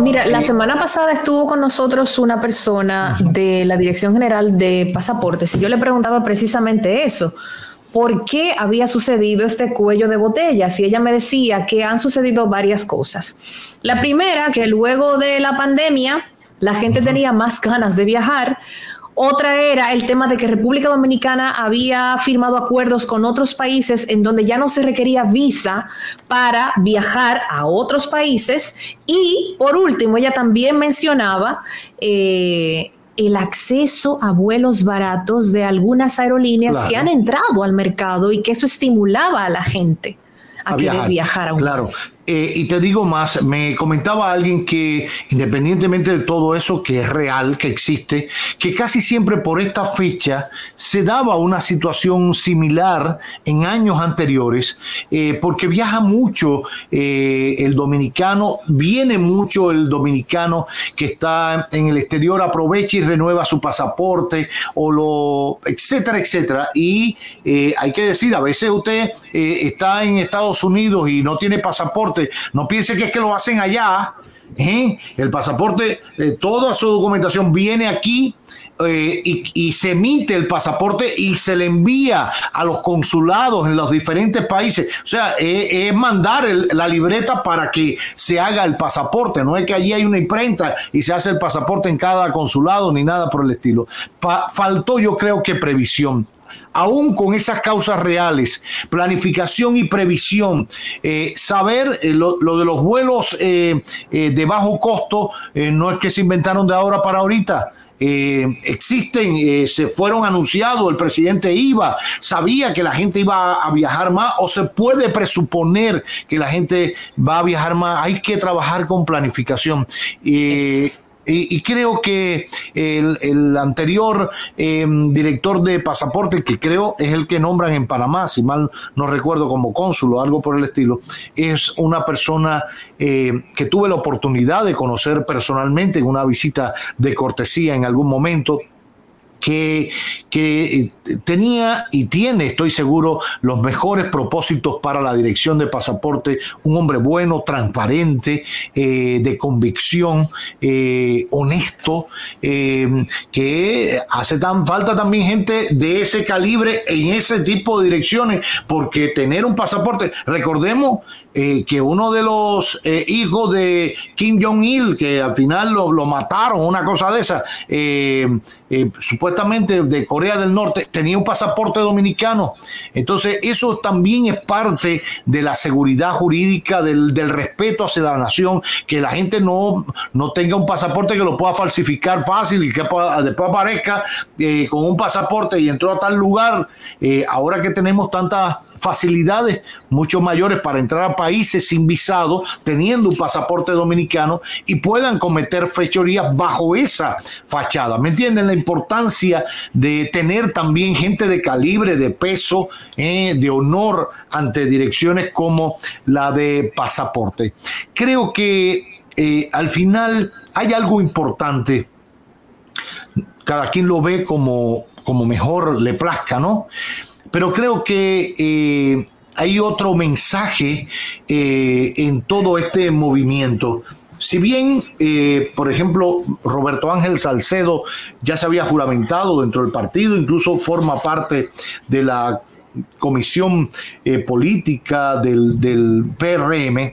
Mira, la semana pasada estuvo con nosotros una persona de la Dirección General de Pasaportes y yo le preguntaba precisamente eso. ¿Por qué había sucedido este cuello de botellas? Y ella me decía que han sucedido varias cosas. La primera, que luego de la pandemia la gente tenía más ganas de viajar otra era el tema de que República Dominicana había firmado acuerdos con otros países en donde ya no se requería visa para viajar a otros países. Y por último, ella también mencionaba eh, el acceso a vuelos baratos de algunas aerolíneas que han entrado al mercado y que eso estimulaba a la gente a, querer viajar, a un claro. Eh, y te digo más, me comentaba alguien que independientemente de todo eso que es real, que existe, que casi siempre por esta fecha se daba una situación similar en años anteriores, eh, porque viaja mucho eh, el dominicano, viene mucho el dominicano que está en el exterior, aprovecha y renueva su pasaporte, o lo, etcétera, etcétera. Y hay que decir, a veces usted está en Estados Unidos y no tiene pasaporte, no piense que es que lo hacen allá. ¿eh? El pasaporte, eh, toda su documentación viene aquí eh, y, se emite el pasaporte y se le envía a los consulados en los diferentes países. O sea, es mandar la libreta para que se haga el pasaporte. No es que allí hay una imprenta y se hace el pasaporte en cada consulado ni nada por el estilo. faltó yo creo que previsión aún con esas causas reales, planificación y previsión, eh, saber eh, lo, de los vuelos eh, de bajo costo, no es que se inventaron de ahora para ahorita. existen, se fueron anunciados, el presidente iba, sabía que la gente iba a viajar más o se puede presuponer que la gente va a viajar más, hay que trabajar con planificación. Y, creo que el, anterior em, director de pasaporte, que creo es el que nombran en Panamá, si mal no recuerdo como cónsul o algo por el estilo, es una persona eh, que tuve la oportunidad de conocer personalmente en una visita de cortesía en algún momento que, que, tenía y tiene, estoy seguro, los mejores propósitos para la dirección de pasaporte, un hombre bueno, transparente, eh, de convicción, eh, honesto, eh, que hace tan falta también gente de ese calibre en ese tipo de direcciones, porque tener un pasaporte, recordemos que uno de los hijos de Kim Jong-il, que al final lo, lo, mataron, una cosa de esa, supuestamente supuestamente de Corea del Norte, tenía un pasaporte dominicano. Entonces, eso también es parte de la seguridad jurídica, del, respeto hacia la nación, que la gente no, no tenga un pasaporte que lo pueda falsificar fácil y que después aparezca eh, con un pasaporte y entró a tal lugar. Eh, ahora que tenemos tantas facilidades mucho mayores para entrar a países sin visado, teniendo un pasaporte dominicano y puedan cometer fechorías bajo esa fachada. ¿Me entienden? La importancia de tener también gente de calibre, de peso, eh, de honor ante direcciones como la de pasaporte. Creo que eh, al final hay algo importante. Cada quien lo ve como, como mejor le plazca, ¿no? Pero creo que eh, hay otro mensaje eh, en todo este movimiento. Si bien, eh, por ejemplo, Roberto Ángel Salcedo ya se había juramentado dentro del partido, incluso forma parte de la comisión política del, del PRM,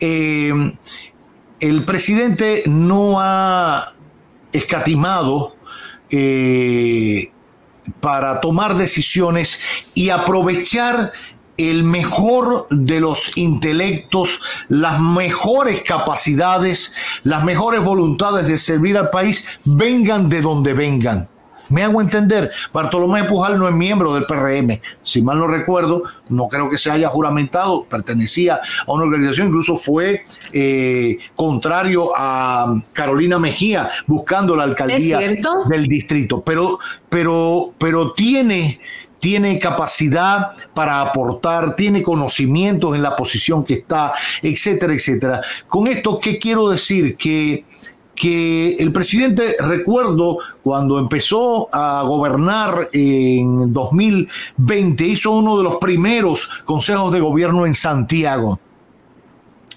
el presidente no ha escatimado para tomar decisiones y aprovechar el mejor de los intelectos, las mejores capacidades, las mejores voluntades de servir al país, vengan de donde vengan. Me hago entender, Bartolomé Pujal no es miembro del PRM, si mal no recuerdo, no creo que se haya juramentado, pertenecía a una organización, incluso fue eh, contrario a Carolina Mejía buscando la alcaldía del distrito, pero, pero, pero tiene tiene capacidad para aportar, tiene conocimientos en la posición que está, etcétera, etcétera. Con esto, ¿qué quiero decir? Que que el presidente, recuerdo, cuando empezó a gobernar en 2020, hizo uno de los primeros consejos de gobierno en Santiago.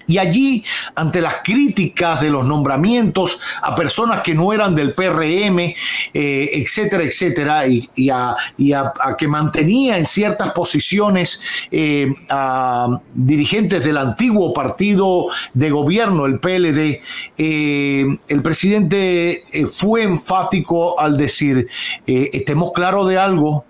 Y allí, ante las críticas de los nombramientos a personas que no eran del PRM, eh, etcétera, etcétera, y, a, que mantenía en ciertas posiciones eh, a dirigentes del antiguo partido de gobierno, el PLD, eh, el presidente fue enfático al decir, estemos claros de algo,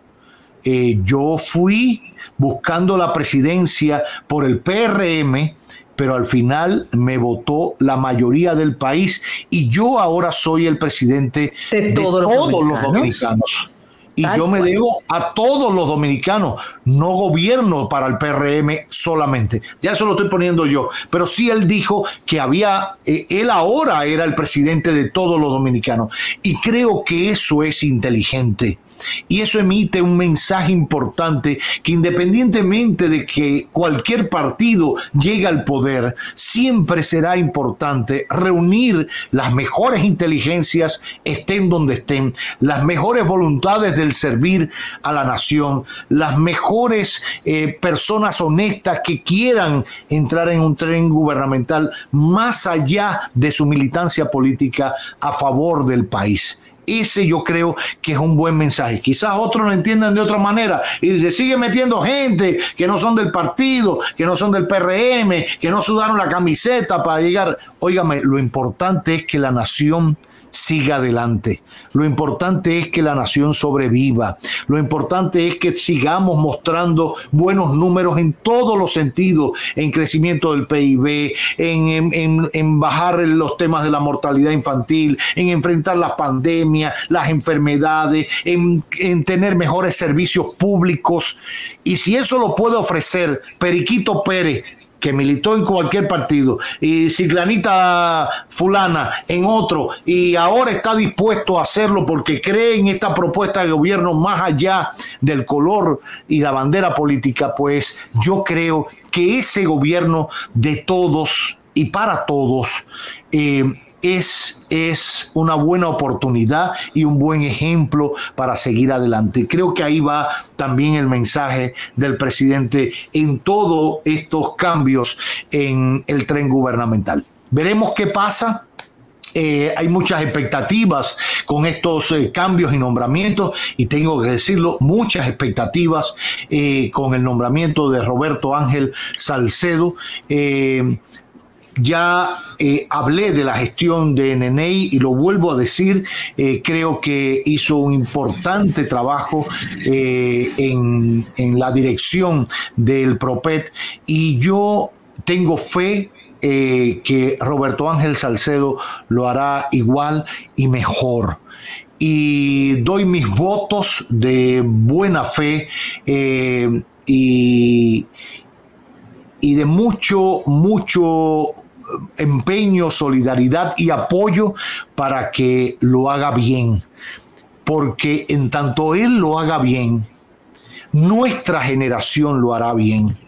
yo fui buscando la presidencia por el PRM, pero al final me votó la mayoría del país y yo ahora soy el presidente de, todos, los, dominicanos. Y yo me debo a todos los dominicanos, no gobierno para el PRM solamente. Ya eso lo estoy poniendo yo. Pero sí él dijo que había, eh, él ahora era el presidente de todos los dominicanos. Y creo que eso es inteligente. Y eso emite un mensaje importante que independientemente de que cualquier partido llegue al poder, siempre será importante reunir las mejores inteligencias, estén donde estén, las mejores voluntades del servir a la nación, las mejores eh, personas honestas que quieran entrar en un tren gubernamental más allá de su militancia política a favor del país. Ese yo creo que es un buen mensaje. Quizás otros lo entiendan de otra manera y se sigue metiendo gente que no son del partido, que no son del PRM, que no sudaron la camiseta para llegar. Óigame, lo importante es que la nación siga adelante. Lo importante es que la nación sobreviva. Lo importante es que sigamos mostrando buenos números en todos los sentidos, en crecimiento del PIB, en, bajar los temas de la mortalidad infantil, en enfrentar las pandemias, las enfermedades, en, en tener mejores servicios públicos. Y si eso lo puede ofrecer Periquito Pérez, que militó en cualquier partido, y Ciclanita fulana en otro, y ahora está dispuesto a hacerlo porque cree en esta propuesta de gobierno más allá del color y la bandera política, pues yo creo que ese gobierno de todos y para todos eh, es, es una buena oportunidad y un buen ejemplo para seguir adelante. Creo que ahí va también el mensaje del presidente en todos estos cambios en el tren gubernamental. Veremos qué pasa. Eh, hay muchas expectativas con estos eh, cambios y nombramientos y tengo que decirlo, muchas expectativas eh, con el nombramiento de Roberto Ángel Salcedo. Ya eh, hablé de la gestión de Nenei y lo vuelvo a decir, eh, creo que hizo un importante trabajo eh, en, en, la dirección del PROPET y yo tengo fe que Roberto Ángel Salcedo lo hará igual y mejor. Y doy mis votos de buena fe y, y, de mucho, mucho empeño, solidaridad y apoyo para que lo haga bien. Porque en tanto Él lo haga bien, nuestra generación lo hará bien.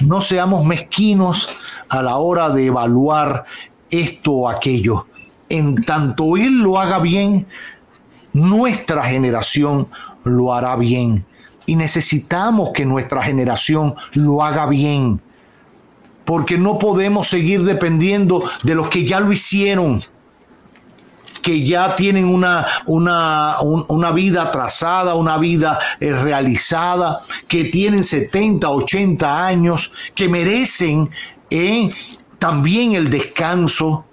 No seamos mezquinos a la hora de evaluar esto o aquello. En tanto Él lo haga bien, nuestra generación lo hará bien. Y necesitamos que nuestra generación lo haga bien porque no podemos seguir dependiendo de los que ya lo hicieron que ya tienen una, una, una vida trazada, una vida eh, realizada, que tienen 70, 80 años, que merecen eh, también el descanso,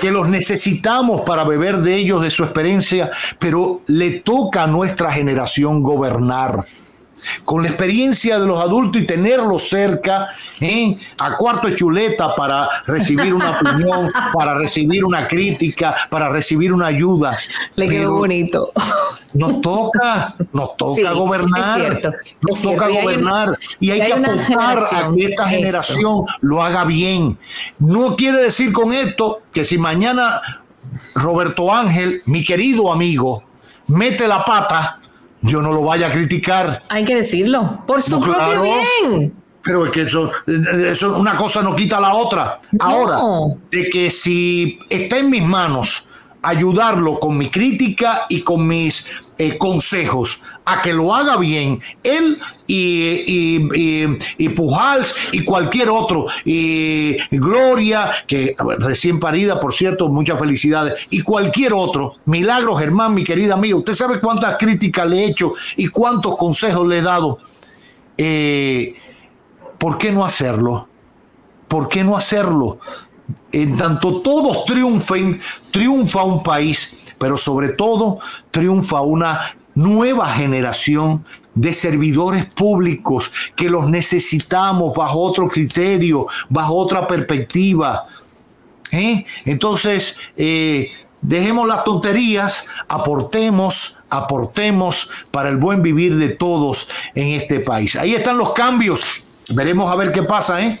que los necesitamos para beber de ellos, de su experiencia, pero le toca a nuestra generación gobernar con la experiencia de los adultos y tenerlos cerca, ¿eh? a cuarto de chuleta para recibir una opinión, para recibir una crítica, para recibir una ayuda. Le quedó bonito. Nos toca, nos toca gobernar. nos toca gobernar. Y hay, que apostar a que esta generación lo haga bien. No quiere decir con esto que si mañana Roberto Ángel, mi querido amigo, mete la pata, yo no lo vaya a criticar. Hay que decirlo, por su propio bien. Pero es que eso, eso, una cosa no quita la otra. Ahora, de que si está en mis manos ayudarlo con mi crítica y con mis eh, consejos a que lo haga bien, él y, y, y, Pujals y cualquier otro, y Gloria, que recién parida, por cierto, muchas felicidades, y cualquier otro, Milagro Germán, mi querida amiga, usted sabe cuántas críticas le he hecho y cuántos consejos le he dado. Eh, ¿Por qué no hacerlo? ¿Por qué no hacerlo? En tanto todos triunfen, triunfa un país, pero sobre todo triunfa una nueva generación de servidores públicos que los necesitamos bajo otro criterio, bajo otra perspectiva. ¿Eh? Entonces, eh, dejemos las tonterías, aportemos, aportemos para el buen vivir de todos en este país. Ahí están los cambios. Veremos a ver qué pasa, ¿eh?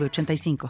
85